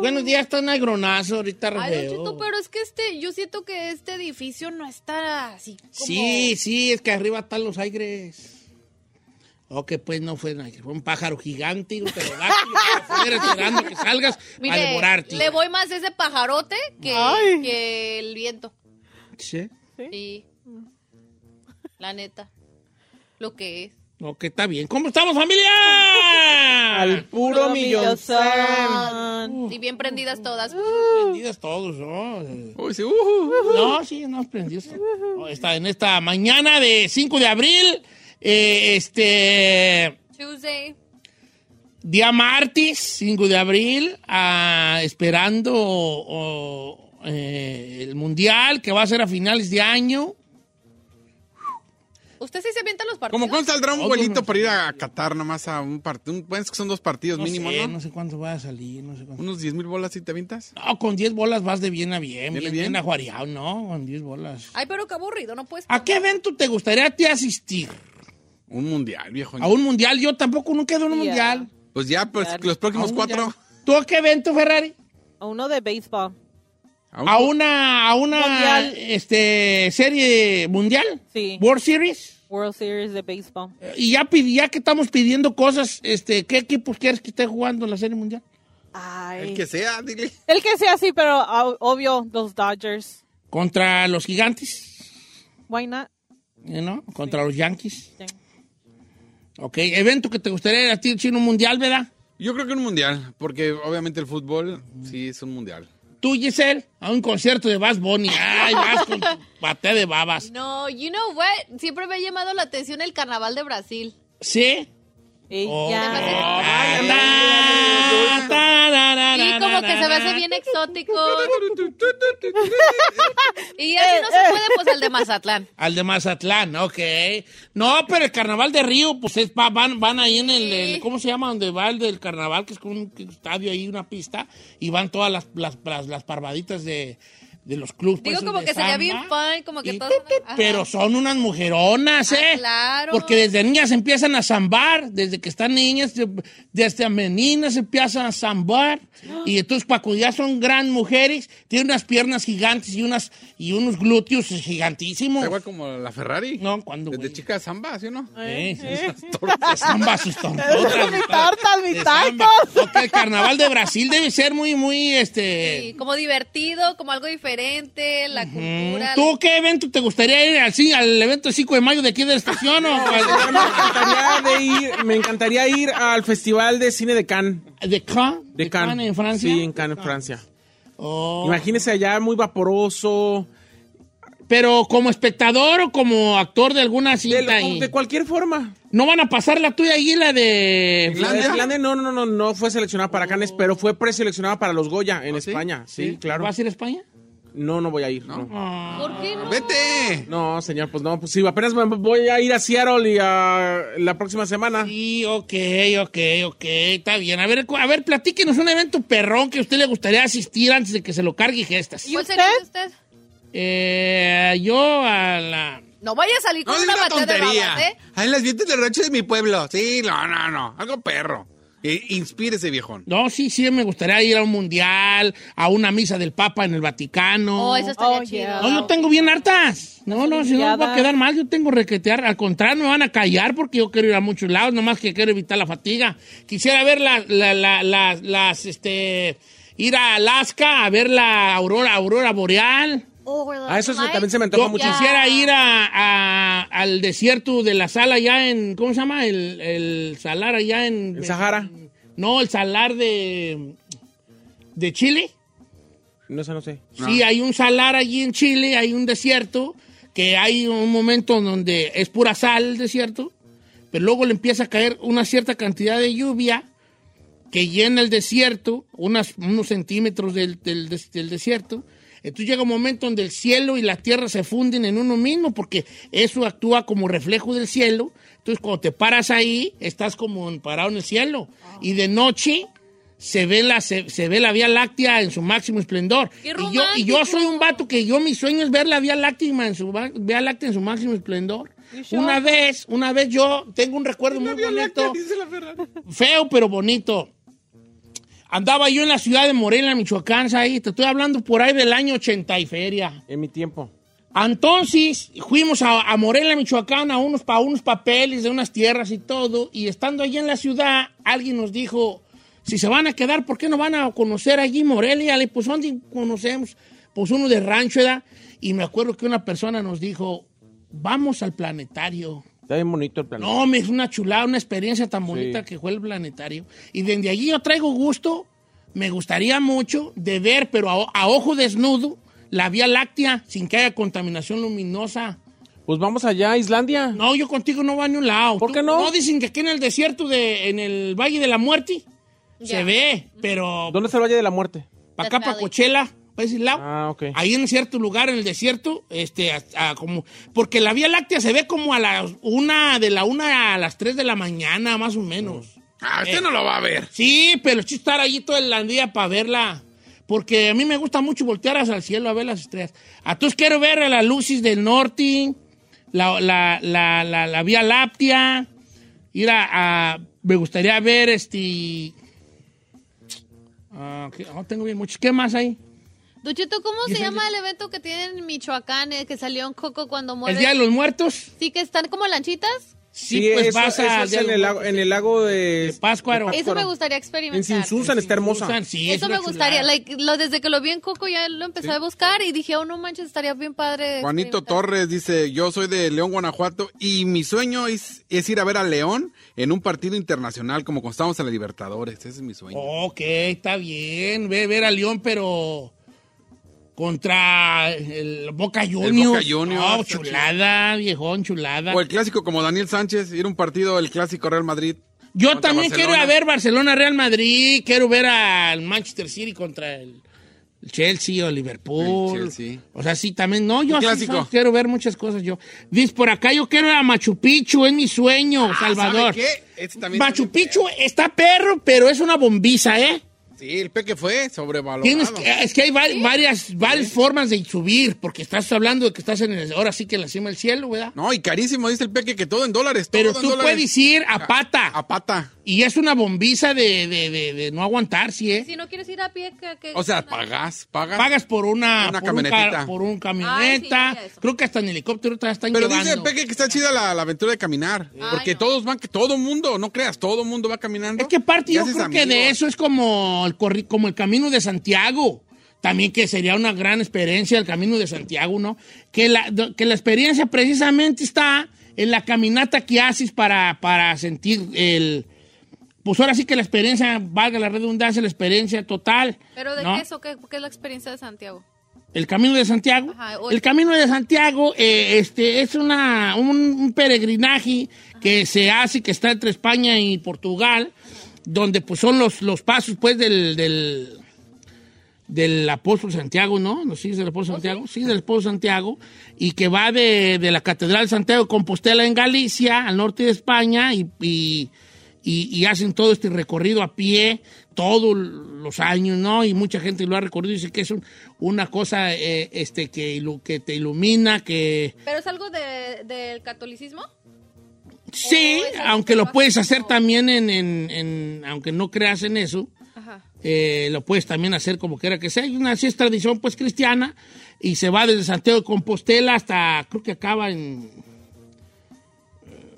Buenos días, está un agronazo ahorita Ay, pero es que este, yo siento que este edificio no está así como... Sí, sí, es que arriba están los aires. Ok, pues no fue fue un pájaro gigante, un pterodáctilo, que fue esperando que salgas Mire, a devorarte. le voy más a ese pajarote que, que el viento. Sí. Sí. La neta. Lo que es. Ok, está bien. ¿Cómo estamos, familia? Al puro millón. Y bien prendidas todas. Prendidas todos, ¿no? Uy, sí, ujú. No, sí, no, prendidos. No, está en esta mañana de 5 de abril, eh, este... Tuesday. Día martes, 5 de abril, ah, esperando oh, eh, el mundial que va a ser a finales de año. ¿Usted sí se avienta los partidos? ¿Cómo cuánto saldrá un Todo vuelito no. para ir a Qatar nomás a un partido? Pues que son dos partidos No mínimo, sé, ¿no? no sé cuánto va a salir, no sé cuánto. Unos 10 mil bolas y te avientas. No, con 10 bolas vas de bien a bien, ¿Viene bien, bien? bien ajuareado, ¿no? Con 10 bolas. Ay, pero qué aburrido, no puedes... ¿A qué evento te gustaría a ti asistir? Un mundial, viejo. ¿A un mundial? Yo tampoco nunca he ido a un mundial. Pues ya, pues Mundial. los ¿A próximos un cuatro. mundial? ¿Tú a qué evento, Ferrari? A uno de béisbol. un- ¿A una, a una Mundial. este, serie mundial? Sí. ¿World Series? World Series de béisbol. Y ya, pidi- ya que estamos pidiendo cosas, este, ¿qué equipos quieres que esté jugando en la serie mundial? Ay. El que sea, dile. El que sea así, pero ah, obvio, los Dodgers. Contra los gigantes, Why not? ¿eh, ¿no? Contra los Yankees. Ok, evento que te gustaría a ti, chino mundial, ¿verdad? Yo creo que un mundial, porque obviamente el fútbol sí es un mundial. Tú, Giselle, a un concierto de Bass Bunny. Ay, vas con paté de babas. No, you know what? Siempre me ha llamado la atención el carnaval de Brasil. ¿Sí? Ella. Oh, Y ra, como que se me hace bien exótico. Y así no se puede, pues el de Mazatlán. Al de Mazatlán, ok. No, pero el carnaval de Río, pues es, va- van, van ahí en el, el- ¿cómo se llama? Donde va el del carnaval, que es como un estadio ahí, una pista, y van todas las, las, las, las parvaditas de, de los clubes. Digo pues, como de que sería samba. bien fun, como que. Ajá. Pero son unas mujeronas, Ah, ¿eh? claro. Porque desde niñas empiezan a zambar, desde que están niñas, de- desde meninas empiezan a zambar. Y entonces, cuando ya son gran mujeres, tienen unas piernas gigantes y, unas, y unos glúteos gigantísimos. Igual como la Ferrari. No, cuando. Desde chica samba, ¿sí o no? Eh, esas tortas, zamba sus tortotas. Mi tortas, zamba. tacos. Ok, el carnaval de Brasil debe ser muy, muy, este... Sí, como divertido, como algo diferente, la cultura. ¿Tú qué evento te gustaría ir al, al evento del 5 de mayo de aquí de la estación? o Me encantaría, de ir, me encantaría ir al Festival de Cine de Cannes. ¿De Cannes? De Cannes. en Francia? Sí, en Cannes, en Francia. Oh. Imagínese allá muy vaporoso. Pero como espectador o como actor de alguna De, cinta. ahí? de cualquier forma. ¿No van a pasar la tuya ahí, la de... La de Finlandia no, no, no, no fue seleccionada para Cannes, pero fue preseleccionada para los Goya en sí? España. Sí, claro. ¿Vas a ir a España? No, no voy a ir. No. ¿Por qué no? ¡Vete! No, señor, pues no, pues sí, apenas me voy a ir a Seattle y a la próxima semana. Sí, ok, ok, ok, está bien. A ver, a ver, platíquenos un evento perrón que a usted le gustaría asistir antes de que se lo cargue y gestas. ¿Cuál sería de usted? Eh, yo a la... No vaya a salir con No, es una una batalla de tontería. babas, ¿eh? Ahí en las fiestas del rancho de mi pueblo. Sí, no, no, no. Algo perro. Eh, inspírese, viejón. No, sí, sí, me gustaría ir a un mundial, a una misa del Papa en el Vaticano. Oh, eso estaría Oh, chido. No, yo tengo bien hartas. No, no, si no me va a quedar mal, yo tengo requetear. Al contrario, me van a callar porque yo quiero ir a muchos lados, nomás que quiero evitar la fatiga. Quisiera ver la, la- la- la- las, este, ir a Alaska a ver la aurora, aurora boreal. Oh, Ah, eso también se me antoja Yo mucho. quisiera ir a, a- al desierto de la sala allá en, ¿cómo se llama? El, el salar allá en... ¿En Sahara? No, el salar de, de Chile. No sé, no sé. Sí, hay un salar allí en Chile, hay un desierto, que hay un momento donde es pura sal el desierto, pero luego le empieza a caer una cierta cantidad de lluvia que llena el desierto, unas- unos centímetros del, del desierto. Entonces llega un momento donde el cielo y la tierra se funden en uno mismo, porque eso actúa como reflejo del cielo. Entonces cuando te paras ahí, estás como parado en el cielo. Y de noche se ve la, se, se ve la Vía Láctea en su máximo esplendor. ¡Qué Y yo, y yo romántico! soy un vato que yo mi sueño es ver la Vía Láctea en su, Vía Láctea en su máximo esplendor. Una vez, una vez yo tengo un recuerdo muy bonito, feo pero bonito. Andaba yo en la ciudad de Morelia, Michoacán, ahí, te estoy hablando por ahí del año 80 y feria. En mi tiempo. Entonces fuimos a, a Morelia, Michoacán, a unos, pa, unos papeles de unas tierras y todo, y estando allí en la ciudad, alguien nos dijo, si se van a quedar, ¿por qué no van a conocer allí Morelia? Le pues, ¿dónde conocemos? Pues uno de rancho, ¿verdad? Y me acuerdo que una persona nos dijo, vamos al planetario. Está bien bonito el planeta. No, me es una chulada, una experiencia tan bonita que fue el planetario. Y desde allí yo traigo gusto, me gustaría mucho de ver, pero a, a ojo desnudo, la Vía Láctea sin que haya contaminación luminosa. Pues vamos allá a Islandia. No, yo contigo no va a ni un lado. ¿Por qué no? No dicen que aquí en el desierto, de, en el Valle de la Muerte, se ve, pero ¿Dónde está el Valle de la Muerte? para acá, para Valley. Para ese lado. Ah, ok. Ahí en cierto lugar en el desierto, este, a- a como, porque la Vía Láctea se ve como a las una, de la una a las tres de la mañana, más o menos. Ah, usted Eh. no lo va a ver. Sí, pero sí estar allí todo el día para verla. Porque a mí me gusta mucho voltear hacia el cielo a ver las estrellas. Entonces quiero ver a las luces del norte, la, la, la, la, la Vía Láctea, ir a, a- Me gustaría ver este... ah, ¿qué? no tengo bien muchos. ¿Qué más hay? Duchito, ¿cómo ¿Y se llama el evento que tienen en Michoacán, eh, que salió en Coco cuando ¿El muere? Día de los Muertos? Sí, que están como lanchitas. Sí, pues eso, vas eso al es en el, lago, Muertos. en el lago de... De Pátzcuaro. Eso me gustaría experimentar. En Sin Susan está hermosa. Susan, sí, es Eso una me gustaría. chulada. like, lo, desde que lo vi en Coco ya lo empecé a buscar y dije, oh, no manches, estaría bien padre. Juanito experimentar. Torres dice, yo soy de León, Guanajuato, y mi sueño es, es ir a ver a León en un partido internacional, como cuando estábamos en la Libertadores. Ese es mi sueño. Ok, está bien. Ve ver a León, pero contra el Boca Juniors. Boca Juniors, Oh, chulada, viejón, chulada. O el clásico como Daniel Sánchez, ir a un partido, el clásico Real Madrid. Yo también quiero ir a Barcelona. ver Barcelona Real Madrid, quiero ver al Manchester City contra el, el Chelsea o Liverpool. El Chelsea. O sea, sí, también, no, yo Un sí clásico. soy- quiero ver muchas cosas yo. Dice, por acá yo quiero ir a Machu Picchu, es mi sueño, Ah, Salvador. ¿sabe qué? Este Machu Picchu está perro, pero es una bombiza, ¿eh? Sí, el peque fue sobrevalorado. Tienes que- es que hay vari- varias, varias formas de subir, porque estás hablando de que estás en el, ahora sí que en la cima del cielo, ¿verdad? No, y carísimo, dice el peque, que todo en dólares. Pero todo en tú dólares. puedes ir a pata. A pata. Y es una bombiza de, de, de- de no aguantar, ¿sí, eh? Si no quieres ir a pie, que... O sea, pagas, pagas. Pagas por una, Una por un, camionetita. por un Ay, camioneta. sí. Creo que hasta en helicóptero te están Pero llevando. dice el peque que está chida la, la aventura de caminar. porque no. todos van, que todo mundo, no creas, todo mundo va caminando. Es que parte yo creo que de eso es como el, corri- como el camino de Santiago. También que sería una gran experiencia el camino de Santiago, ¿no? Que la, que la experiencia precisamente está en la caminata que haces para, para sentir el... Pues ahora sí que la experiencia, valga la redundancia, la experiencia total. ¿Pero de ¿no? qué es o qué, qué es la experiencia de Santiago? El Camino de Santiago. Ajá, El Camino de Santiago eh, este, es una, un, un peregrinaje que se hace, que está entre España y Portugal, donde pues son los, los pasos pues del, del, del apóstol Santiago, ¿no? ¿No sí es del apóstol Santiago? Sí, del apóstol Santiago, y que va de, de la Catedral de Santiago de Compostela en Galicia, al norte de España, y, y, y, y hacen todo este recorrido a pie todos los años, ¿no? Y mucha gente lo ha recorrido y dice que es un- una cosa eh, este, que, ilu- que te ilumina, que ¿Pero es algo de- del catolicismo? Sí, Oh, aunque que lo puedes hacer también en, en- en- aunque no creas en eso, Ajá. eh, lo puedes también hacer como quiera que sea. Una así es tradición pues cristiana y se va desde Santiago de Compostela hasta, creo que acaba en,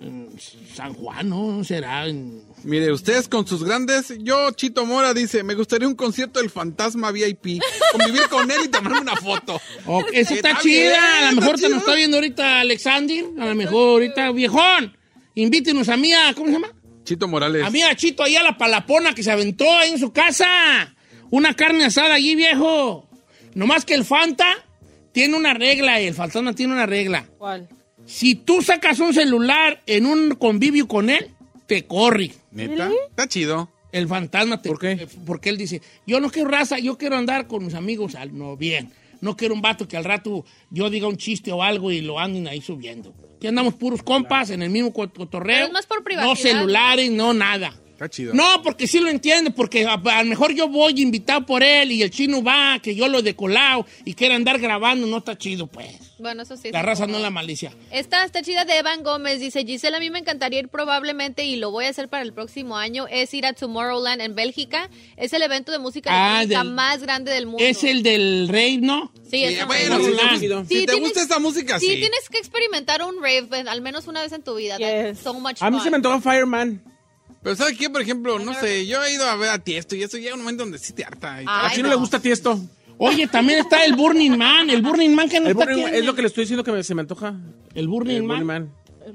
en San Juan, ¿no? ¿Será? En, Mire, ustedes con sus grandes, yo, Chito Mora, dice, me gustaría un concierto del Fantasma VIP, convivir con él y tomarme una foto. Oh, esa está, Está chida. bien, a lo mejor te chido. nos está viendo ahorita Alexander. A lo mejor ahorita, viejón. Invítenos a mí a, ¿cómo se llama? Chito Morales. A mí a Chito ahí a la palapona que se aventó ahí en su casa. Una carne asada allí, viejo. Nomás que el Fanta tiene una regla y el fantasma tiene una regla. ¿Cuál? Si tú sacas un celular en un convivio con él, te corre. ¿Neta? Está chido. El fantasma te... ¿Por qué? Porque él dice, yo no quiero raza, yo quiero andar con mis amigos al no bien. No quiero un vato que al rato yo diga un chiste o algo y lo anden ahí subiendo. Aquí andamos puros compas en el mismo co- cotorreo. Pero es más por No privacidad, celulares, no nada. Está chido. No, porque sí lo entiende, porque a, a lo mejor yo voy invitado por él y el chino va, que yo lo he decolado y quiere andar grabando, no está chido, pues. Bueno, eso sí. La raza no incómodo. es la malicia. Esta está chida de Evan Gómez. Dice, Giselle, a mí me encantaría ir probablemente y lo voy a hacer para el próximo año. Es ir a Tomorrowland en Bélgica. Es el evento de música Ah, electrónica del- más grande del mundo. Es el del rey, ¿no? Sí, es Sí, el bueno, rave. sí. Si te tienes- gusta esta música, Sí, sí. tienes que experimentar un rave al menos una vez en tu vida. Yes. so much A mí se me antoja Fireman. Pero ¿sabes qué? Por ejemplo, no sé, yo he ido a ver a Tiesto y eso llega un momento donde sí te harta. y- Ay, A Chino no. le gusta Tiesto. Oye, también está el Burning Man. El Burning Man que no El está Burning- aquí. es lo que le estoy diciendo que me- se me antoja. El Burning El Man. Burning Man.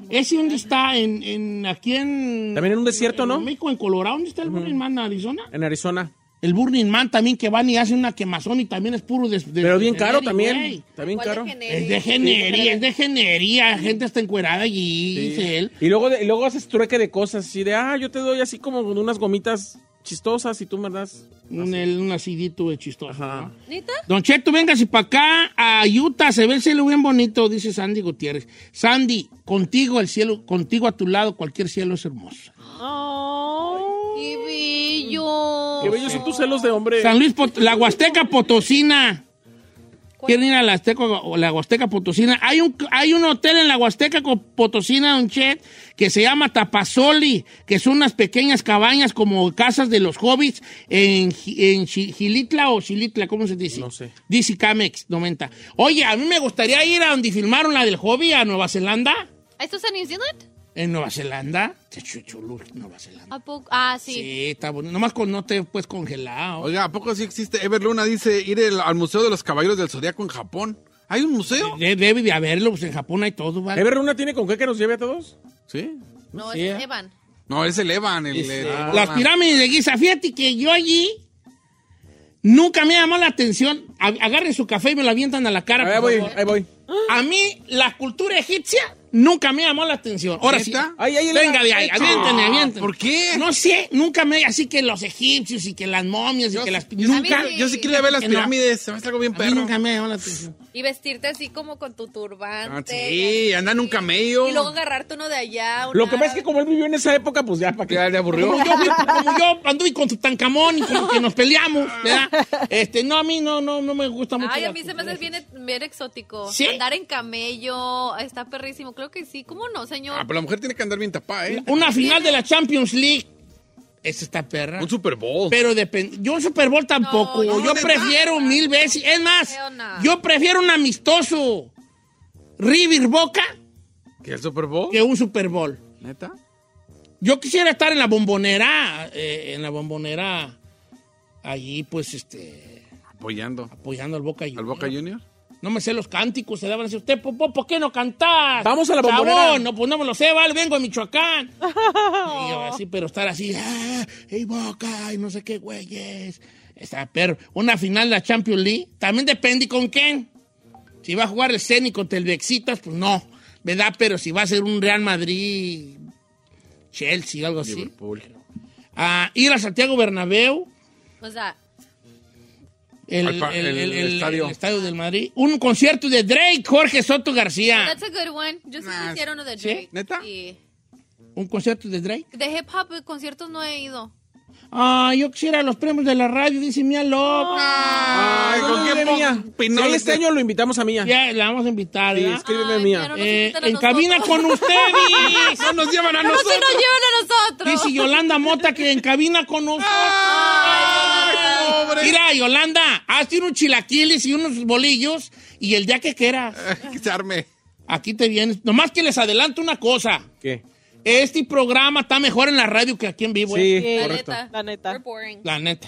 ¿Ese dónde está? En, en, aquí en... También en un desierto, ¿no? En México, en Colorado. ¿Dónde está el Burning Man? ¿En Arizona? En Arizona. El Burning Man también que van y hacen una quemazón y también es puro de... de- Pero bien de caro también. güey. Está bien ¿Cuál de caro. Es de genería, es de genería. Gente está encuerada allí, dice él. Y luego, de- y luego haces trueque de cosas así de, ah, yo te doy así como unas gomitas chistosas y tú me das. Un, el- un acidito de chistoso. Ajá. ¿no? ¿Neta? Don Cheto, véngase para acá a Utah, se ve el cielo bien bonito, dice Sandy Gutiérrez. Sandy, contigo el cielo, contigo a tu lado, cualquier cielo es hermoso. Oh. ¡Qué bello! Qué bellos son tus celos de hombre. San Luis, Pot- la Huasteca Potosina. ¿Quieren ir a la, Azteca, o la Huasteca Potosina? Hay un, hay un hotel en la Huasteca Potosina, Don Chet, que se llama Tapasoli, que son unas pequeñas cabañas como casas de los hobbits en, en Gilitla o Xilitla, ¿cómo se dice? No sé. Dice Camex 90. Oye, a mí me gustaría ir a donde filmaron la del hobby, a Nueva Zelanda. ¿Esto es en New Zealand? ¿En Nueva Zelanda? Qué chu- chulo, Nueva Zelanda. ¿A poco? Ah, Sí, sí. está bonito. Nomás con no te puedes congelado. Oiga, ¿a poco sí existe? Ever Luna dice ir el- al Museo de los Caballeros del Zodiaco en Japón. ¿Hay un museo? De- Debe de haberlo, pues en Japón hay todo, ¿vale? ¿Ever Runa tiene con qué que nos lleve a todos? Sí. No, Sí, es ¿eh? Evan. No, es el Evan, el... El- las pirámides de Giza. Fíjate que yo allí nunca me llamó la atención. A- Agarren su café y me lo avientan a la cara. Ahí voy, favor. ahí voy. A mí, la cultura egipcia nunca me llamó la atención. Ahora sí. ¿Neta? Ay, ay, Venga de ahí, aviéntenme, aviéntenme. ¿por qué? No sé, nunca me. Así que los egipcios y que las momias y Yo, que las. Nunca. yo sí quería ver las no. pirámides, se me hace algo bien A mí perro. nunca me llamó la atención. Y vestirte así como con tu turbante. Ah, sí, anda en un camello. Y luego agarrarte uno de allá. Lo que pasa es que como él vivió en esa época, pues ya, ¿para qué? Ya le aburrió. Como yo, como yo anduve con Tutankamón y como que nos peleamos, ¿verdad? Este, no, a mí no, no, no me gusta mucho. Ay, a mí se me hace bien, bien exótico. ¿Sí? Andar en camello, está perrísimo. Creo que sí. ¿Cómo no, señor? Ah, pero la mujer tiene que andar bien tapada, ¿eh? Una final de la Champions League. Esa está perra. Un Super Bowl. Pero depende. Yo un Super Bowl tampoco. No, yo prefiero mil veces. Es más, yo prefiero un amistoso River Boca ¿Qué el Super Bowl? que un Super Bowl. ¿Neta? Yo quisiera estar en la bombonera, eh, en la bombonera, allí, pues, este, Apoyando. apoyando al Boca ¿Al Juniors. Boca Junior? No me sé los cánticos, se daban a decir, usted, Popó, ¿por qué no cantás? Vamos a la Chabón, bombonera. No, pues no me lo sé, vale, vengo de Michoacán. y yo así, pero estar así, ah, y Boca, y no sé qué güeyes. Está, pero una final de la Champions League, también depende con quién. Si va a jugar el Ceni contra el Bexitas, pues no, ¿verdad? Pero si va a ser un Real Madrid, Chelsea, algo así. Liverpool. Ah, ir a Santiago Bernabéu, O sea, el, el- el el- el- estadio. el estadio del Madrid. Un concierto de Drake, Jorge Soto García. that's a good one. Yo sí Nah, quisiera uno de ¿sí? Drake. ¿Neta? Sí. ¿Un concierto de Drake? De hip hop, conciertos no he ido. Ah, yo quisiera los premios de la radio, dice Mía López. Ay, ¿con qué Mía? Sí, este año lo invitamos a Mía. Ya, la vamos a invitar, Sí, escríbeme Ay, Mía. no Eh, se en cabina nosotros. con ustedes. No nos llevan a Pero si nosotros. nos llevan a nosotros. Dice Yolanda Mota que en cabina con nosotros. Ay, pobre. Mira, Yolanda, hazte unos chilaquiles y unos bolillos y el día que quieras. Echarme. Aquí te vienes. Nomás que les adelanto una cosa. ¿Qué? Este programa está mejor en la radio que aquí en vivo. Sí, ¿eh? La correcto. neta. La neta. We're boring. La neta.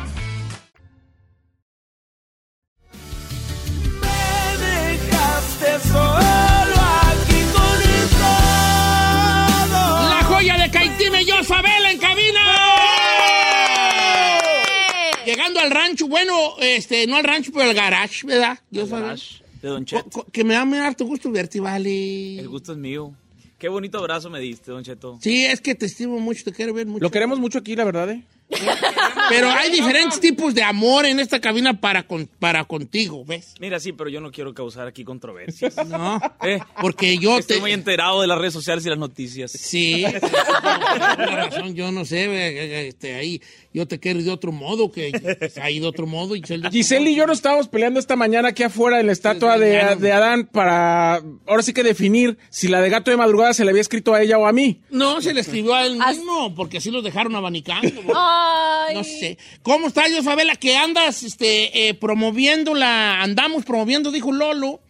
Al rancho, bueno, este, no al rancho, pero al garage, ¿verdad? Yo De Don Cheto. Que me da muy harto gusto verte, vale. El gusto es mío. Qué bonito abrazo me diste, Don Cheto. Sí, es que te estimo mucho, te quiero ver mucho. Lo queremos mucho aquí, la verdad, ¿eh? Pero hay diferentes tipos de amor en esta cabina para, con- para contigo, ¿ves? Mira, sí, pero yo no quiero causar aquí controversias. No, Eh, porque yo Estoy te... muy enterado de las redes sociales y las noticias. Sí, tienes razón, yo no sé, ve, este, ahí yo te quiero de otro modo, que hay de otro modo. Y Giselle Giselle y yo nos estábamos peleando esta mañana aquí afuera en la estatua de, de Adán para ahora sí que definir si la de gato de madrugada se le había escrito a ella o a mí. No, se le escribió a él mismo, porque así los dejaron abanicando. No sé. ¿Cómo estás, yo? Que andas este, eh, promoviendo la. Andamos promoviendo, dijo Lolo,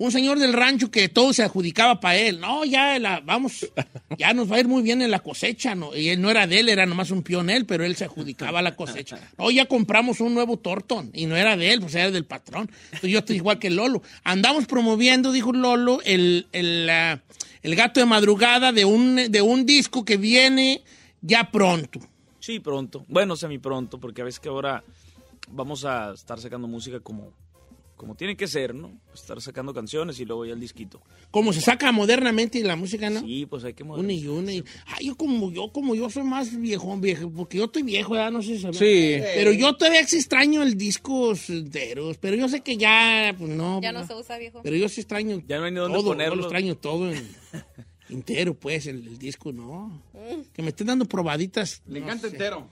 un señor del rancho que todo se adjudicaba para él. No, ya vamos, ya nos va a ir muy bien en la cosecha. ¿no? Y él no era de él, era nomás un pionel, pero él se adjudicaba la cosecha. No, ya compramos un nuevo Torton y no era de él, pues era del patrón. Entonces yo estoy igual que Lolo. Andamos promoviendo, dijo Lolo, el, el, el gato de madrugada de un, de un disco que viene ya pronto. Sí, pronto. Bueno, semi pronto, porque a veces que ahora vamos a estar sacando música como, como tiene que ser, ¿no? Estar sacando canciones y luego ya el disquito. Como se saca modernamente la música, ¿no? Sí, pues hay que Una y una. y- Ay, yo como yo, como yo soy más viejo, viejo, porque yo estoy viejo, ya no sé si. Sí. Pero yo todavía extraño el disco enteros, pero yo sé que ya, pues no. Ya no se usa, viejo. Pero yo sí extraño Ya no hay ni dónde todo, yo ponerlo. lo extraño todo en- entero, pues, el, el disco, no. Mm. Que me estén dando probaditas. Le no encanta sé. entero.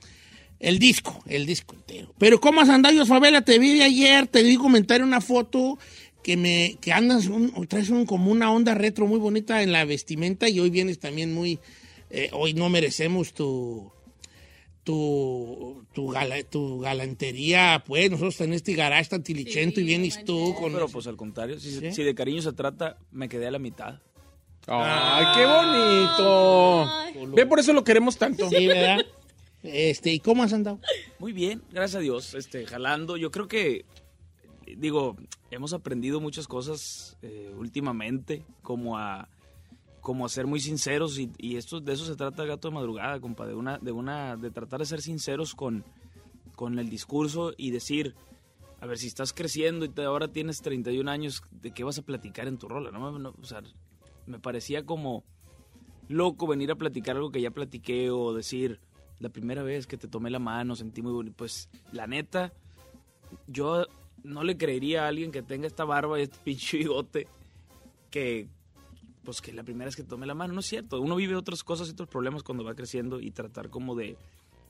El disco, el disco entero. Pero ¿cómo has andado, Fabela? Te vi de ayer, te di comentar una foto que me que andas, un- traes un, como una onda retro muy bonita en la vestimenta y hoy vienes también muy, eh, hoy no merecemos tu, tu, tu, gala- tu galantería, pues nosotros en este garage tan tilichento y vienes tú con... Pero pues al contrario, si, ¿Sí? si de cariño se trata, me quedé a la mitad. Ay, qué bonito. Ve, por eso lo queremos tanto. Sí, ¿verdad? Este, ¿y cómo has andado? Muy bien, gracias a Dios, este, jalando. Yo creo que, digo, hemos aprendido muchas cosas eh, últimamente, como a, como a ser muy sinceros y, y esto, de eso se trata Gato de Madrugada, compa, de una, de una, de tratar de ser sinceros con, con el discurso y decir, a ver, si estás creciendo y te- ahora tienes 31 años, ¿de qué vas a platicar en tu rola? No, no, o sea, me parecía como loco venir a platicar algo que ya platiqué o decir, la primera vez que te tomé la mano, sentí muy bonito. Pues, la neta, yo no le creería a alguien que tenga esta barba y este pinche bigote que, pues, que la primera vez que tomé la mano. No es cierto. Uno vive otras cosas y otros problemas cuando va creciendo y tratar como de,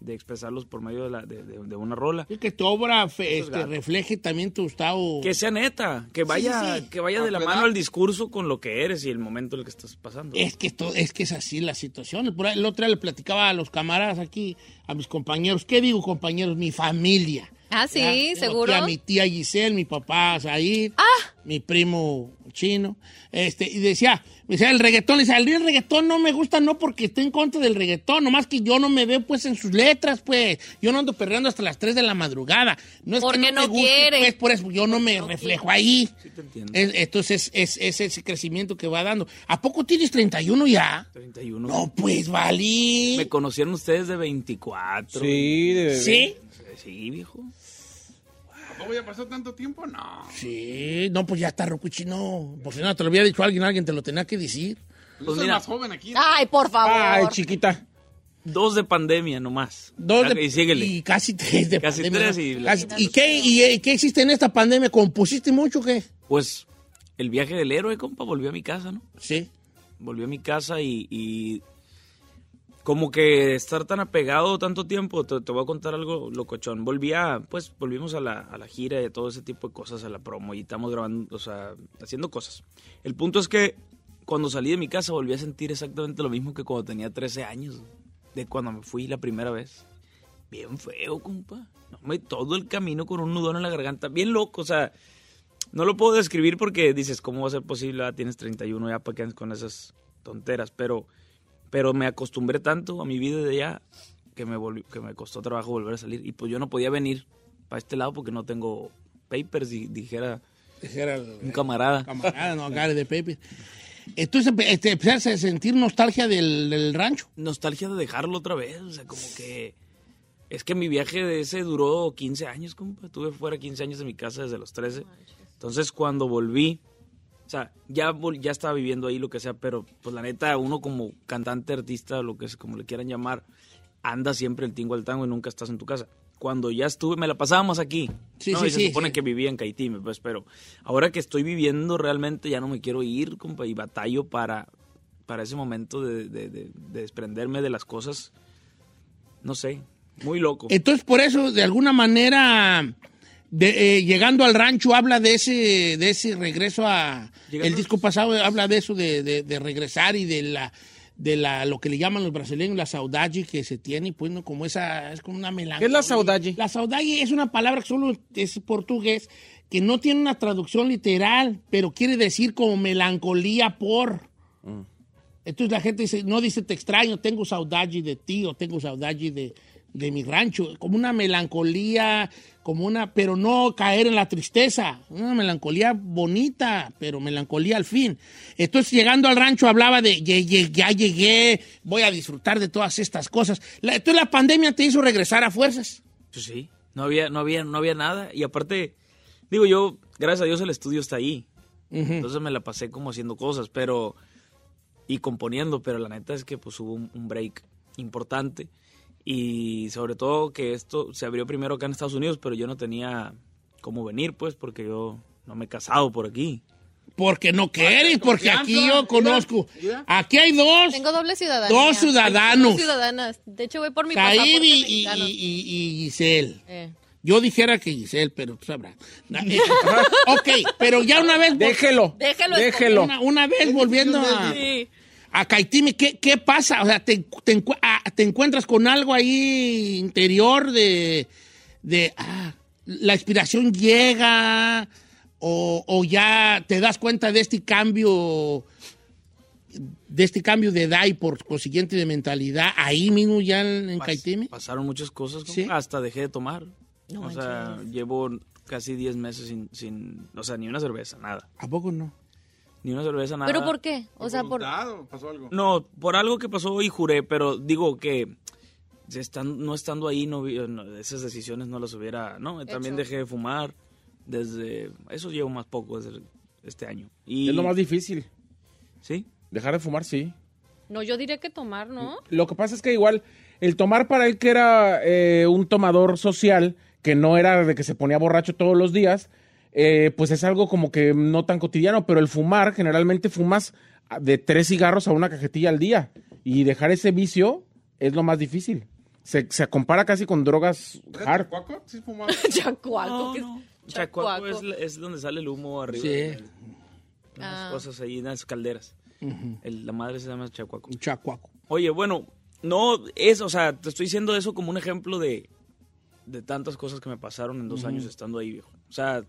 de expresarlos por medio de, la, de, de- de una rola. Y que tu obra fe- Eso es este, refleje también tu estado. Que sea neta, que vaya, sí, sí. que vaya de la mano el discurso con lo que eres y el momento en el que estás pasando. Es que, esto, es que es así la situación. Por ahí, el otro día le platicaba a los camaradas aquí, a mis compañeros. ¿Qué digo, compañeros? Mi familia. Ah, sí, Ya, seguro. A mi tía Giselle, mi papá Said, mi primo chino. Este, y decía, me decía el reggaetón, le decía, el reggaetón no me gusta, no porque esté en contra del reggaetón, nomás que yo no me veo pues en sus letras, pues. Yo no ando perreando hasta las 3 de la madrugada. No es Porque que no, no me guste, quiere. pues, por eso yo no me reflejo ahí. Sí te entiendo. Es- entonces es, es ese crecimiento que va dando. ¿A poco tienes 31 ya? 31. No, pues, valí. Me conocieron ustedes de 24. Sí, de bebé. ¿Sí? Sí, viejo. ¿Cómo ya pasó tanto tiempo? No. Sí, no, pues ya está rocuchino. Por si no te lo había dicho alguien, alguien te lo tenía que decir. Pues soy mira. más joven aquí. Ay, por favor. Ay, chiquita. Dos de pandemia nomás. Dos de- y síguele. y casi tres de Casi pandemia, tres ¿no? y- Casi- ¿Y, qué, y, eh, qué existe en esta pandemia? ¿Compusiste mucho o qué? Pues el viaje del héroe, compa, volvió a mi casa, ¿no? Sí. Volvió a mi casa y, y como que estar tan apegado tanto tiempo, te, te voy a contar algo locochón. Volví a, pues volvimos a la, a la gira y a todo ese tipo de cosas, a la promo y estamos grabando, o sea, haciendo cosas. El punto es que cuando salí de mi casa volví a sentir exactamente lo mismo que cuando tenía 13 años, de cuando me fui la primera vez. Bien feo, compa. No, me, todo el camino con un nudón en la garganta, bien loco, o sea, no lo puedo describir porque dices, ¿cómo va a ser posible? Ah, tienes 31 ya para que con esas tonteras, pero, pero me acostumbré tanto a mi vida de allá que me, volvió- que me costó trabajo volver a salir. Y pues yo no podía venir para este lado porque no tengo papers, di- dijera Dijera el- un camarada. camarada, no, de Pepe. Entonces este, empezaste a sentir nostalgia del, del rancho. Nostalgia de dejarlo otra vez, o sea, como que... Es que mi viaje de ese duró 15 años, compa. Estuve fuera 15 años de mi casa desde los 13. Entonces, cuando volví, o sea, ya, ya estaba viviendo ahí lo que sea, pero pues la neta, uno como cantante, artista, lo que es, como le quieran llamar, anda siempre el tingo al tango y nunca estás en tu casa. Cuando ya estuve, me la pasábamos aquí. Sí, ¿no? sí, y se sí, supone que vivía en Caitime, pues, pero ahora que estoy viviendo realmente ya no me quiero ir, compa, y batallo para, para ese momento de, de- de- de desprenderme de las cosas. No sé, muy loco. Entonces, por eso, de alguna manera, de, eh, llegando al rancho, habla de ese, de ese regreso a... El disco pasado habla de eso, de, de- de regresar y de la de la lo que le llaman los brasileños la saudade que se tiene, pues, ¿no? Como esa, es como una melancolía. ¿Qué es la saudade? La saudade es una palabra que solo es portugués, que no tiene una traducción literal, pero quiere decir como melancolía por... Entonces la gente dice, no dice te extraño, tengo saudade de ti o tengo saudade de, de mi rancho, como una melancolía, como una, pero no caer en la tristeza, una melancolía bonita, pero melancolía al fin. Entonces llegando al rancho hablaba de "Ye- ye- ya llegué, voy a disfrutar de todas estas cosas. La- entonces la pandemia te hizo regresar a fuerzas. Pues sí, no había, no había, no había nada. Y aparte, digo yo, gracias a Dios el estudio está ahí. Entonces me la pasé como haciendo cosas, pero y componiendo, pero la neta es que pues hubo un, un break importante y sobre todo que esto se abrió primero acá en Estados Unidos, pero yo no tenía cómo venir, pues, porque yo no me he casado por aquí. Porque no quieres, porque aquí yo conozco. Aquí hay dos. Tengo doble ciudadanía. Dos ciudadanos. Dos ciudadanas. De hecho, voy por mi Said y, y- y- y Giselle. Eh. Yo dijera que Giselle, pero tú sabrás. Eh, ok, pero ya una vez. Déjelo. Déjelo Déjelo. Una, una vez volviendo a, Sí. A Caitime, ¿qué, qué pasa? O sea, te, te ah, te encuentras con algo ahí interior de. de ah, la inspiración llega. O, o ya te das cuenta de este cambio. De este cambio de edad y por consiguiente de mentalidad, ahí mismo ya en, en Pas-. Pasaron muchas cosas, Sí. hasta dejé de tomar. o sea, llevo casi 10 meses sin, sin, o sea, ni una cerveza, nada. ¿A poco no? Ni una cerveza, nada. ¿Pero por qué? O sea, por... o pasó algo? No, por algo que pasó y juré, pero digo que están, no estando ahí, no, esas decisiones no las hubiera... No, también dejé de fumar desde... Eso llevo más poco desde este año. Y, Es lo más difícil. ¿Sí? Dejar de fumar, sí. No, yo diré que tomar, ¿no? Lo que pasa es que igual el tomar para él que era eh, un tomador social, que no era de que se ponía borracho todos los días, eh, pues es algo como que no tan cotidiano, pero el fumar, generalmente fumas de tres cigarros a una cajetilla al día y dejar ese vicio es lo más difícil. Se, se compara casi con drogas hard. ¿Cuaco? ¿Sí fumaba? Chacuaco. ¿qué es? Chacuaco es, es donde sale el humo arriba. Sí. de- Unas Ah. cosas ahí, unas calderas. El- la madre se llama Chacuaco. Chacuaco. Oye, bueno, no es, o sea, te estoy diciendo eso como un ejemplo de, de tantas cosas que me pasaron en dos años estando ahí, viejo. O sea,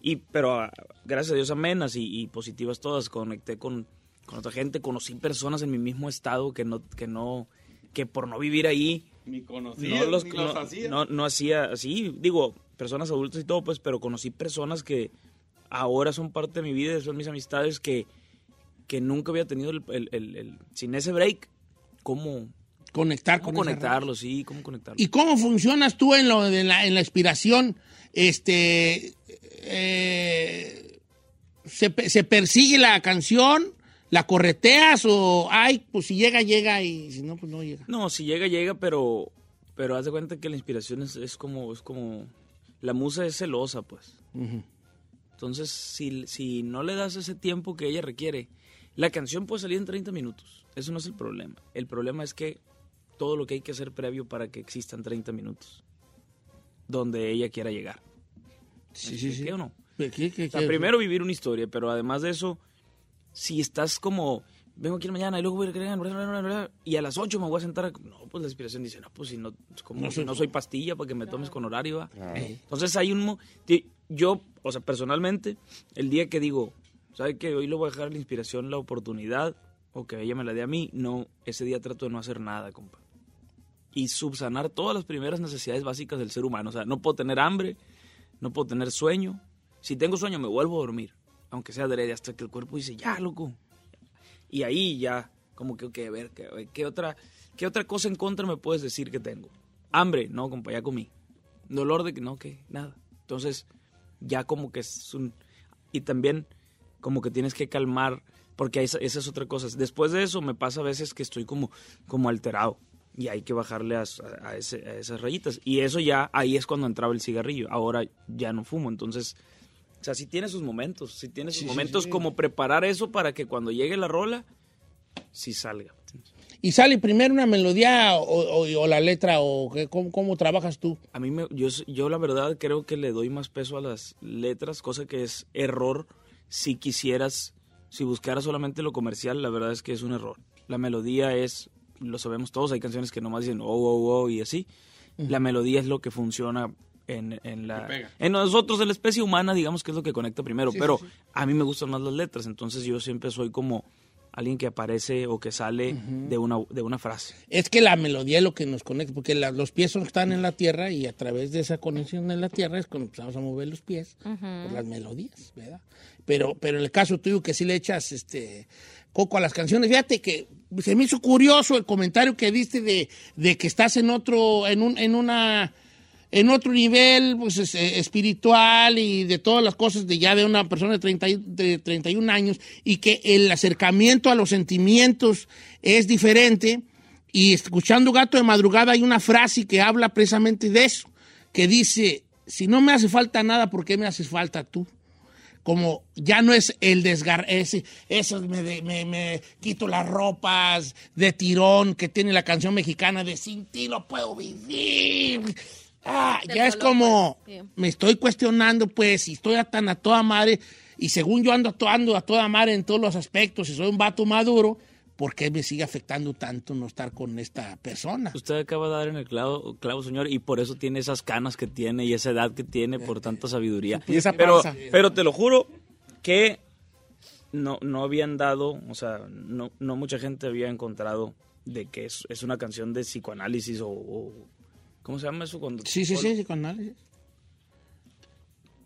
y, pero ah, gracias a Dios amenas y, y positivas todas. Conecté con, con otra gente, conocí personas en mi mismo estado que no, que no, que por no vivir ahí, Ni conocía, no los, ni los no, hacía. no- no hacía así, digo, personas adultas y todo, pues, pero conocí personas que ahora son parte de mi vida, son mis amistades que, que nunca había tenido el, el- el- el- sin ese break, ¿cómo, Conectar cómo con conectarlo? Sí, cómo conectarlo. ¿Y cómo funcionas tú en, lo de la, en la inspiración? Este, eh, ¿se, se persigue la canción? ¿La correteas o, ay, pues si llega, llega y si no, pues no llega? No, si llega, llega, pero, pero haz de cuenta que la inspiración es, es como, es como, la musa es celosa, pues. Entonces, si, si no le das ese tiempo que ella requiere, la canción puede salir en 30 minutos. Eso no es el problema. El problema es que todo lo que hay que hacer previo para que existan 30 minutos. Donde ella quiera llegar. Sí, sí, sí. ¿Qué o no? ¿Qué- qué- qué- O sea, qué- primero vivir una historia, pero además de eso, si estás como, vengo aquí mañana y luego voy a creer, bla, bla, bla, bla, y a las 8 me voy a sentar, a- no, pues la inspiración dice, no, pues si no, como, No si soy- no soy pastilla para que me tomes con horario. ¿va? Entonces hay un, yo, o sea, personalmente, el día que digo, ¿sabe que Hoy le voy a dejar la inspiración la oportunidad, o que ella me la dé a mí, no, ese día trato de no hacer nada, compa. Y subsanar todas las primeras necesidades básicas del ser humano. O sea, no puedo tener hambre, no puedo tener sueño. Si tengo sueño, me vuelvo a dormir. Aunque sea adrede, hasta que el cuerpo dice, ya, loco. Y ahí ya, como que, ok, a ver, ¿qué, qué otra, ¿qué otra cosa en contra me puedes decir que tengo? Hambre, no, compa, ya comí. Dolor de que no, que nada. Entonces, ya como que es un... Y también como que tienes que calmar, porque esa, esa es otra cosa. Después de eso me pasa a veces que estoy como, como alterado y hay que bajarle a, a ese- a esas rayitas. Y eso ya, ahí es cuando entraba el cigarrillo. Ahora ya no fumo, entonces... O sea, sí tiene sus momentos, sí tiene sus momentos como preparar eso para que cuando llegue la rola, sí salga. ¿Y sale primero una melodía o, o- o la letra o qué? ¿Cómo, cómo trabajas tú? A mí, me, yo, yo la verdad creo que le doy más peso a las letras, cosa que es error si quisieras, si buscaras solamente lo comercial, la verdad es que es un error. La melodía es, lo sabemos todos, hay canciones que nomás dicen oh, oh, oh y así. La melodía es lo que funciona en, en la... En nosotros, en la especie humana, digamos que es lo que conecta primero, pero a mí me gustan más las letras, entonces yo siempre soy como alguien que aparece o que sale de, una, de una frase. Es que la melodía es lo que nos conecta, porque la- los pies son- están en la tierra y a través de esa conexión en la tierra es cuando empezamos a mover los pies por las melodías, ¿verdad? Pero, pero en el caso tuyo que sí le echas este coco a las canciones, fíjate que se me hizo curioso el comentario que diste de, de que estás en otro, en un, en una en otro nivel pues, es, eh, espiritual y de todas las cosas de ya de una persona de, 30 y- de 31 años y que el acercamiento a los sentimientos es diferente. Y escuchando Gato de Madrugada hay una frase que habla precisamente de eso, que dice, si no me hace falta nada, ¿por qué me haces falta tú? Como ya no es el desgar, ese, eso me, de- me, me quito las ropas de tirón que tiene la canción mexicana de sin ti no puedo vivir. Ah, ya es como, pues, sí. me estoy cuestionando, pues, si estoy a tan a toda madre, y según yo ando actuando a toda madre en todos los aspectos, y soy un vato maduro, ¿por qué me sigue afectando tanto no estar con esta persona? Usted acaba de dar en el clavo, clavo, señor, y por eso tiene esas canas que tiene y esa edad que tiene por tanta sabiduría. Y esa pero, pero te lo juro que no, no habían dado, o sea, no, no mucha gente había encontrado de que es, es una canción de psicoanálisis o, o- ¿cómo se llama eso? Cuando, Sí, sí, sí, psicoanálisis.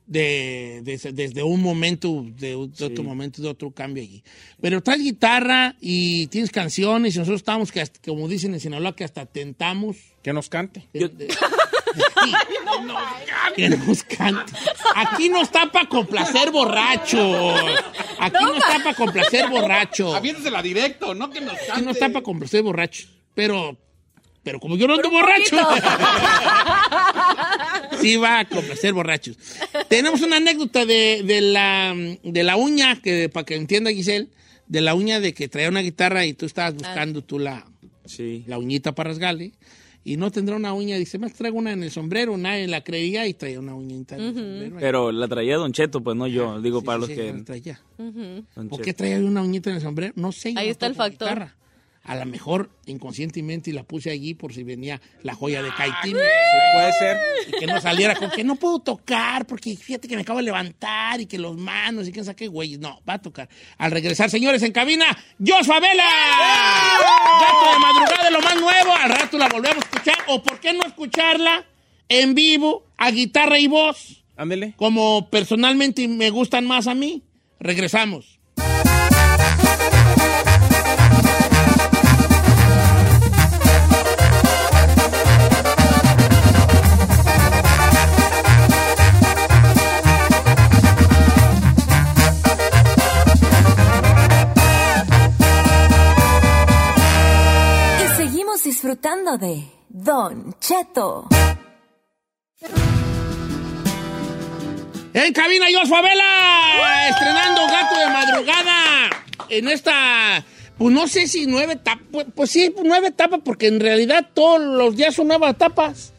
De, de- desde un momento, de, un- de otro momento, de otro cambio allí. Pero traes guitarra y tienes canciones y nosotros estamos, que hasta- como dicen en Sinaloa, que hasta tentamos. Que nos cante. de- de- Sí, que nos cante. Aquí no está para complacer borrachos. Aquí no, está para complacer borracho. Aviéntesela directo, no que nos Aquí cante. no está para complacer borracho. Pero, pero como yo no ando borracho. sí va a complacer borrachos. Tenemos una anécdota de, de la, de la uña, que para que entienda Giselle, de la uña de que traía una guitarra y tú estabas buscando tú la, Sí. la uñita para rasgarle. Y no tendrá una uña. Dice, me traigo una en el sombrero. Nadie la creía y traía una uñita en el sombrero. Pero la traía Don Cheto, pues no yo. Digo, Sí, para sí, los sí, que. la traía. ¿Por qué traía una uñita en el sombrero? No sé. Ahí no está el factor. guitarra. A lo mejor inconscientemente y la puse allí por si venía la joya de Caitín. Puede ser. Y que no saliera con que no puedo tocar porque fíjate que me acabo de levantar y que los manos y quién sabe qué güey. No, va a tocar. Al regresar, señores, en cabina, Joshua Vela. Gato de madrugada de lo más nuevo. Al rato la volvemos a escuchar. O por qué no escucharla en vivo a guitarra y voz Ándele. como personalmente me gustan más a mí. Regresamos. Disfrutando de Don Cheto. En cabina, Joshua Vela, estrenando Gato de Madrugada. En esta, pues no sé si nueve etapas, pues, pues sí, nueve etapas, porque en realidad todos los días son nuevas etapas.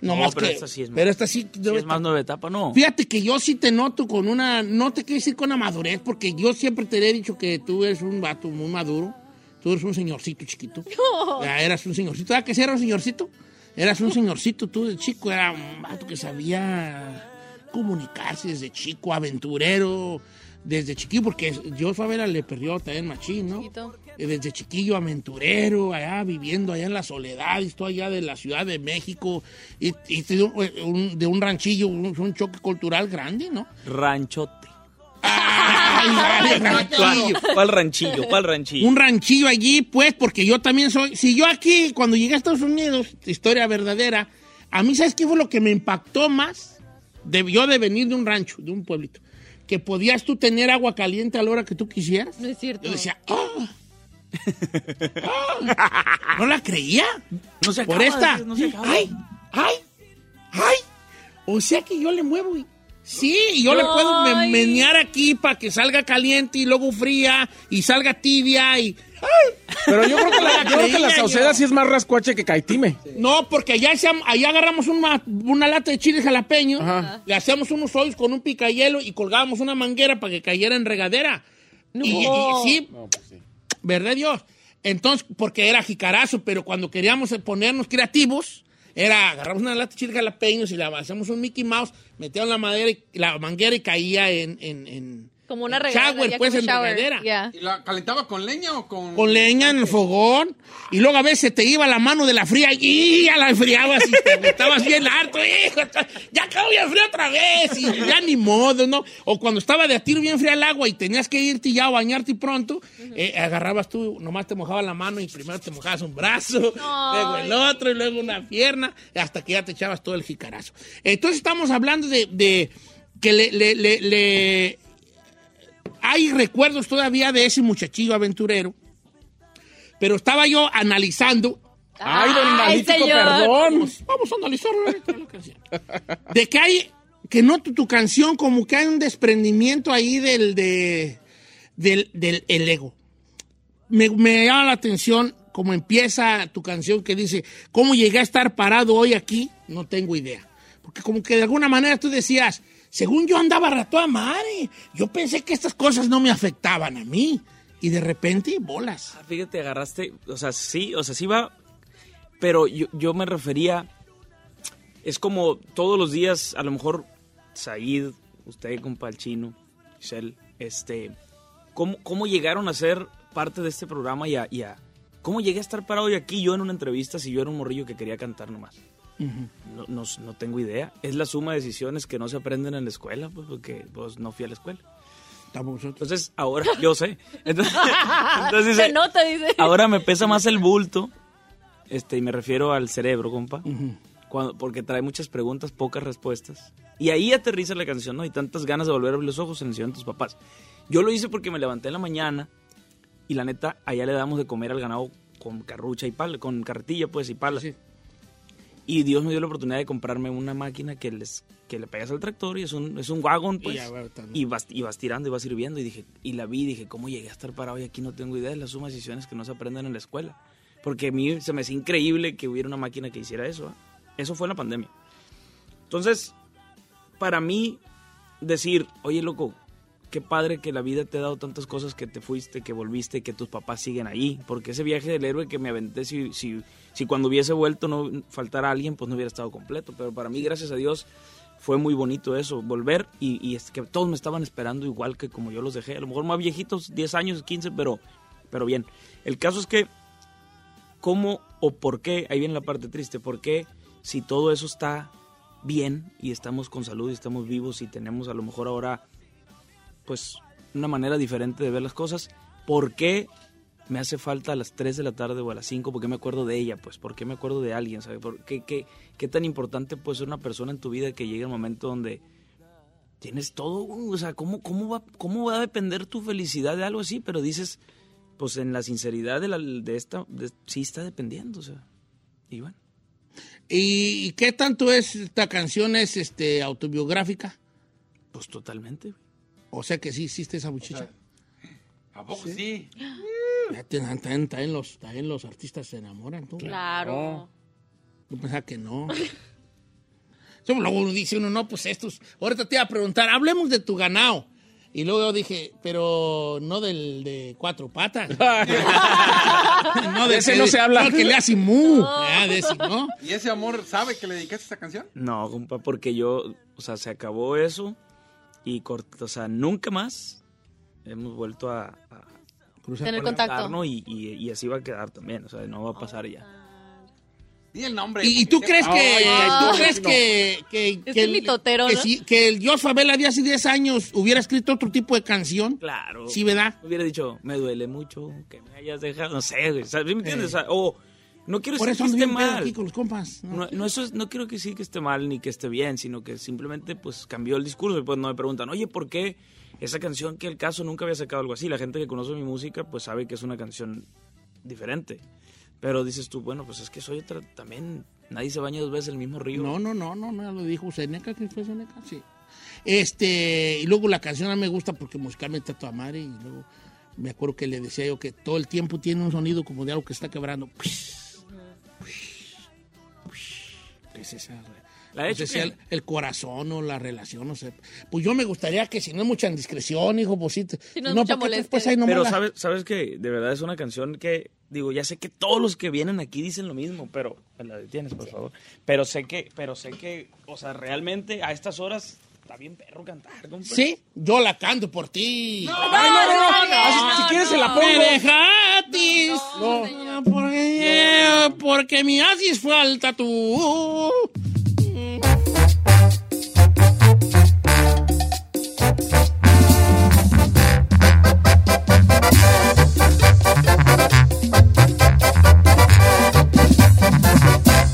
No, No, más pero que, esta sí es pero más- esta sí, Sí, nueve es más etapas. nueva etapa, no. Fíjate que yo sí te noto con una, no te quiero decir con una madurez, porque yo siempre te he dicho que tú eres un vato muy maduro, tú eres un señorcito chiquito. Ya eras un señorcito, ¿sabes que sí era un señorcito? Eras un señorcito, tú de chico, era un vato que sabía comunicarse desde chico, aventurero, desde chiquillo, porque yo Favela le perdió también machín, ¿no? Chiquito. Eh, Desde chiquillo aventurero, allá viviendo allá en la soledad, esto allá de la Ciudad de México, y, y de, un, de un ranchillo, un, un choque cultural grande, ¿no? Ranchote. Ay, ay, ranchillo. ¿Cuál ranchillo? ¿Cuál ranchillo? Un ranchillo allí, pues, porque yo también soy. Si yo aquí, cuando llegué a Estados Unidos, historia verdadera, a mí, ¿sabes qué fue lo que me impactó más? De, yo de venir de un rancho, de un pueblito, que podías tú tener agua caliente a la hora que tú quisieras. No es cierto. Yo decía, ¡ah! ¡Ah! No la creía. No se Por acaba, esta. no se acaba. ¡Ay! ¡Ay! ¡Ay! O sea que yo le muevo y. Sí, y yo le puedo me- menear aquí para que salga caliente y luego fría y salga tibia y. ¡Ay! Pero yo creo que la, yo creo que la Sauceda yo. sí es más rascuache que Caitime. No, porque allá, se- allá agarramos una, una lata de chile jalapeño, Ajá. le hacíamos unos hoyos con un picayelo y colgábamos una manguera para que cayera en regadera. No. Y, y- sí, ¿verdad Dios? Entonces, porque era jicarazo, pero cuando queríamos ponernos creativos, era agarramos una lata de jalapeños y le hacíamos un Mickey Mouse, metíamos la madera y, la manguera y caía en, en, en- Como una regadera. shower, pues en shower. regadera. ¿Y la calentaba con leña o con...? con leña en el fogón y luego a veces te iba la mano de la fría y ya la enfriabas y te estabas bien harto, hijo, ya acabo bien frío otra vez y ya ni modo, ¿no? O cuando estaba de a tiro bien fría el agua y tenías que irte ya a bañarte pronto, eh, agarrabas tú, nomás te mojabas la mano y primero te mojabas un brazo, luego el otro y luego una pierna, hasta que ya te echabas todo el jicarazo. Entonces estamos hablando de, de que le- le- le- le hay recuerdos todavía de ese muchachillo aventurero, pero estaba yo analizando. Ay, don Analítico, perdón. Vamos, vamos a analizarlo. ahorita la canción. De que hay, que no tu, tu canción, como que hay un desprendimiento ahí del, de, del, del el ego. Me, me llama la atención cómo empieza tu canción que dice, ¿cómo llegué a estar parado hoy aquí? No tengo idea. Porque como que de alguna manera tú decías, según yo andaba a toda madre, yo pensé que estas cosas no me afectaban a mí. Y de repente, bolas. Ah, Fíjate, agarraste, o sea, sí, o sea, sí va, pero yo, yo me refería, es como todos los días, a lo mejor, Said, usted, compa, el chino, Giselle, este, ¿cómo, cómo llegaron a ser parte de este programa y a, y a- cómo llegué a estar parado hoy aquí yo en una entrevista si yo era un morrillo que quería cantar nomás? No, no, no tengo idea. Es la suma de decisiones que no se aprenden en la escuela, pues porque pues, no fui a la escuela. Entonces, ahora, yo sé. Entonces, entonces Se nota, dice. ahora me pesa más el bulto, este, y me refiero al cerebro, compa, cuando, porque trae muchas preguntas, pocas respuestas. Y ahí aterriza la canción, ¿no? Y tantas ganas de volver a abrir los ojos en el de tus papás. Yo lo hice porque me levanté en la mañana y la neta, allá le damos de comer al ganado con carrucha y pala, con carretilla pues y pala. Sí. Y Dios me dio la oportunidad de comprarme una máquina que les que le pegas al tractor y es un, es un wagon pues. Y ya, bueno, está- Y vas, y vas tirando y vas sirviendo y dije y la vi y dije cómo llegué a estar parado y aquí no tengo idea de las sumas y decisiones que no se aprenden en la escuela porque a mí se me hacía increíble que hubiera una máquina que hiciera eso ¿ah? eso fue en la pandemia entonces para mí decir oye loco qué padre que la vida te ha dado tantas cosas que te fuiste que volviste que tus papás siguen ahí porque ese viaje del héroe que me aventé si, cuando hubiese vuelto no faltara alguien pues no hubiera estado completo pero para mí gracias a Dios fue muy bonito eso, volver y, y es que todos me estaban esperando igual que como yo los dejé. A lo mejor más viejitos, 10 años, 15, pero, pero bien. El caso es que, ¿cómo o por qué? Ahí viene la parte triste. ¿Por qué si todo eso está bien y estamos con salud y estamos vivos y tenemos a lo mejor ahora, pues, una manera diferente de ver las cosas? ¿Por qué me hace falta a las 3 de la tarde o a las 5? ¿Por qué me acuerdo de ella? Pues, ¿por qué me acuerdo de alguien? ¿Sabe? ¿Por qué, qué, qué tan importante puede ser una persona en tu vida que llegue el momento donde tienes todo? O sea, ¿cómo, cómo, va, ¿cómo va a depender tu felicidad de algo así? Pero dices, pues en la sinceridad de, la, de esta, de- sí está dependiendo, o sea. Y bueno. ¿Y qué tanto es esta canción es este autobiográfica? Pues totalmente. güey. O sea que sí hiciste esa muchacha. ¿A poco sí? Ya te- También, también los, también los artistas se enamoran, ¿tú? Claro. Yo pensaba que no. Luego uno dice uno, no, pues estos. Ahorita te iba a preguntar, hablemos de tu ganado. Y luego yo dije, pero no del de cuatro patas. no De ese no se habla. No, el que le hace mu. Ah, de ese, ¿no? ¿Y ese amor sabe que le dedicaste esa canción? No, compa, porque yo, o sea, se acabó eso y, cort- o sea, nunca más hemos vuelto a, a Tener contacto. y, y- y así va a quedar también, o sea, no va a pasar ya. Di el nombre. ¿Y, y tú crees que, tú crees que, que, que un mitotero, que, ¿no? si- que el Dios Favela de hace 10 años hubiera escrito otro tipo de canción? Claro. Sí, ¿verdad? Hubiera dicho, me duele mucho que me hayas dejado, no sé, güey, ¿sabes? ¿Sí me entiendes? O, sea, o no quiero Por decir eso que esté mal. aquí con los compas. ¿no? No, no, eso es- no quiero que sí que esté mal ni que esté bien, sino que simplemente pues cambió el discurso y pues no me preguntan, oye, ¿por qué esa canción que el caso nunca había sacado algo así? La gente que conoce mi música pues sabe que es una canción diferente. Pero dices tú, bueno, pues es que soy otra, también nadie se baña dos veces en el mismo río. No, no, no, no, no, lo dijo Seneca, que fue Seneca, sí. Este, y luego la canción a me gusta porque musicalmente está toda madre y luego me acuerdo que le decía yo que todo el tiempo tiene un sonido como de algo que está quebrando. ¿Qué es esa? La No sé si que- el, el corazón o la relación, no sé. Pues yo me gustaría que si no es mucha indiscreción, hijo, pues sí. te- Si no es mucha ¿para qué molestia. después ahí nomás Pero sabes, sabes que de verdad es una canción que, digo, ya sé que todos los que vienen aquí dicen lo mismo, pero me la detienes, por favor. Pero sé que, pero sé que, o sea, realmente a estas horas está bien perro cantar, compa. Sí, yo la canto por ti. Ay, no, no, no. Ah, si, si quieres se la pongo. Me dejatis. No. Porque, porque me haces falta tú.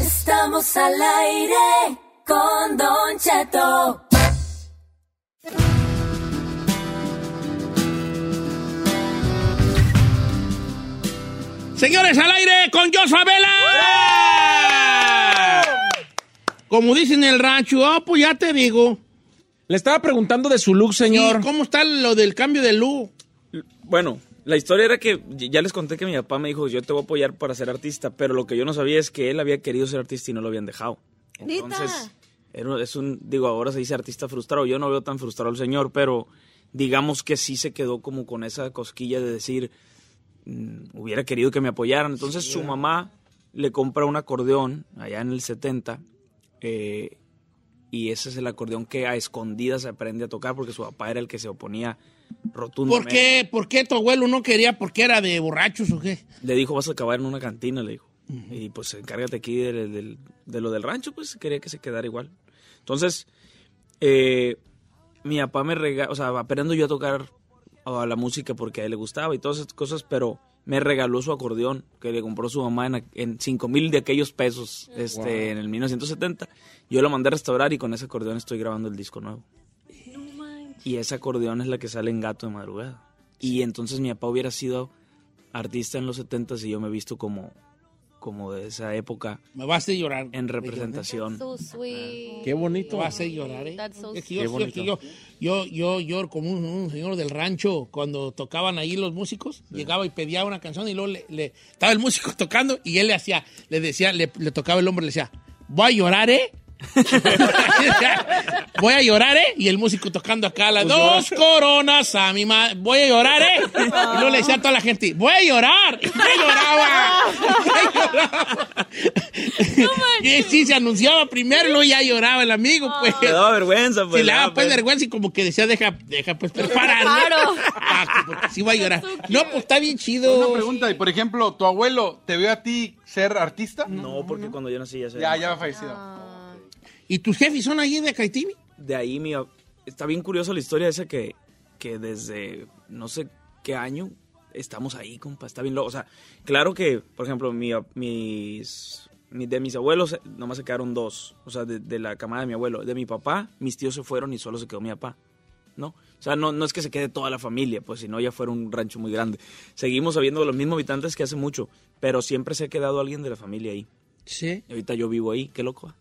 Estamos al aire con Don Cheto. Señores, al aire con Joshua Vela. Como dicen en el rancho, ah, pues ya te digo. Le estaba preguntando de su look, señor. ¿Y ¿Cómo está lo del cambio de luz? Bueno, la historia era que ya les conté que mi papá me dijo, yo te voy a apoyar para ser artista, pero lo que yo no sabía es que él había querido ser artista y no lo habían dejado. Entonces, era- es un, digo, ahora se dice artista frustrado. Yo no veo tan frustrado al señor, pero digamos que sí se quedó como con esa cosquilla de decir, hubiera querido que me apoyaran. Entonces su mamá le compra un acordeón allá en el 70 eh, y ese es el acordeón que a escondidas se aprende a tocar porque su papá era el que se oponía ¿Por rotundamente. qué, ¿Por qué tu abuelo no quería? ¿Porque era de borrachos o qué? Le dijo, vas a acabar en una cantina, le dijo. Y pues encárgate aquí de, de- de lo del rancho, pues quería que se quedara igual. Entonces, eh, mi papá me regaló, o sea, aprendo yo a tocar a la música porque a él le gustaba y todas esas cosas, pero me regaló su acordeón que le compró su mamá en, en 5 mil de aquellos pesos este, en el 1970. Yo lo mandé a restaurar y con ese acordeón estoy grabando el disco nuevo. Y ese acordeón es la que sale en Gato de Madrugada. Y entonces mi papá hubiera sido artista en los 70 y yo me he visto como, como de esa época Me vas a hacer llorar. en representación. So sweet. Qué bonito. Me vas a hacer llorar, ¿eh? That's so Es que Qué yo, yo, yo, yo, yo, como un, un señor del rancho, cuando tocaban ahí los músicos, llegaba y pedía una canción y luego le, le- estaba el músico tocando y él le hacía, le decía, le, le tocaba el hombro y le decía, voy a llorar, ¿eh? voy a llorar, ¿eh? Y el músico tocando acá las dos coronas a mi madre. Voy a llorar, ¿eh? Y luego le decía a toda la gente, voy a llorar. Y yo lloraba. Yo lloraba. y sí, se anunciaba primero y luego ya lloraba el amigo, pues. Me daba vergüenza, pues. Si le daba ah, pues pues. vergüenza y como que decía, deja, deja pues preparar. ¿no? Claro. Ah, que porque sí va a llorar. No, pues está bien chido. Una pregunta, y por ejemplo, ¿tu abuelo te vio a ti ser artista? No, porque cuando yo nací ya se Ya, ya ha fallecido. ¿Y tus jefes son ahí de Caitimi? de ahí mi, está bien curiosa la historia esa que, que desde no sé qué año estamos ahí, compa, está bien loco. O sea, claro que, por ejemplo, mi, mis, mi- de mis abuelos eh, nomás se quedaron dos, o sea, de, de la camada de mi abuelo. De mi papá, mis tíos se fueron y solo se quedó mi papá, ¿no? O sea, no, no es que se quede toda la familia, pues si no ya fuera un rancho muy grande. Seguimos habiendo los mismos habitantes que hace mucho, pero siempre se ha quedado alguien de la familia ahí. Sí. Y ahorita yo vivo ahí, qué loco.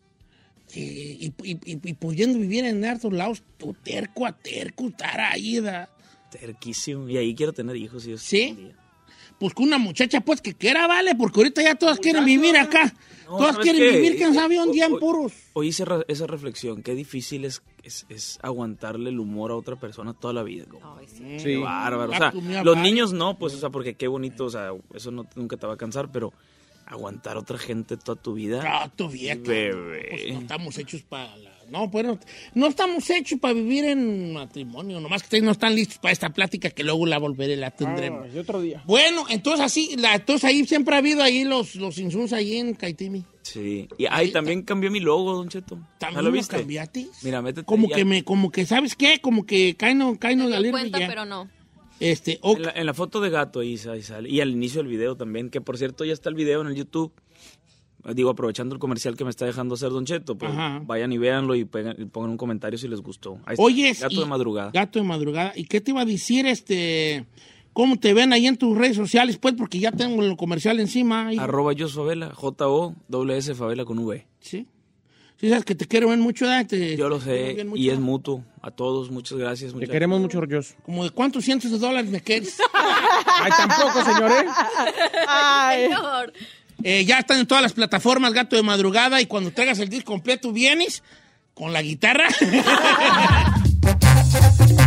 Y, y, y- y pudiendo vivir en hartos lados, tu terco a terco, estar ahí. Terquísimo. Y ahí quiero tener hijos. Y ¿Sí? Pues con una muchacha, pues, que quiera, vale, porque ahorita ya todas quieren vivir acá. No, todas ¿sabes quieren qué? vivir, quién sabe, un día en puros. Hoy hice esa reflexión, qué difícil es, es, es aguantarle el humor a otra persona toda la vida. como, Sí. Qué bárbaro. O sea, los niños no, pues, o sea, porque qué bonito, o sea, eso no, nunca te va a cansar, pero aguantar a otra gente toda tu vida. Ah, tu vieja. Bebé. Pues no estamos hechos para la... No, pues no, no estamos hechos para vivir en matrimonio. Nomás que ustedes no están listos para esta plática que luego la volveré, la tendremos. Ah, y otro día. Bueno, entonces así, la, entonces ahí siempre ha habido ahí los, los insultos ahí en Caitimi. Sí. Y ahí también cambió mi logo, Don Cheto. ¿También ¿Ya lo lo viste? cambiaste? Mira, métete. Como ya. que me, como que, ¿sabes qué? Como que caino Me de dio alerta cuenta, ya. pero no. Este, ok. En la, en la foto de gato ahí, ahí sale. Y al inicio del video también, que por cierto ya está el video en el YouTube. Digo, aprovechando el comercial que me está dejando hacer Don Cheto, pues Ajá. vayan y véanlo y, pegan- y pongan un comentario si les gustó. Ahí está, Oye, Gato de madrugada. Gato de madrugada. ¿Y qué te iba a decir, este, cómo te ven ahí en tus redes sociales? Pues, porque ya tengo el comercial encima. ahí. Arroba yo Favela, J-O-S Favela con V. Sí. Sí, sabes que te quiero ver mucho. Te- Yo lo sé mucho. y es mutuo. A todos, muchas gracias. Te queremos mucho, Rollos. Como de cuántos cientos de dólares me quieres. Ay, tampoco, señores. Ay. Señor. Eh, ya están en todas las plataformas, Gato de Madrugada, y cuando traigas el disco completo vienes con la guitarra.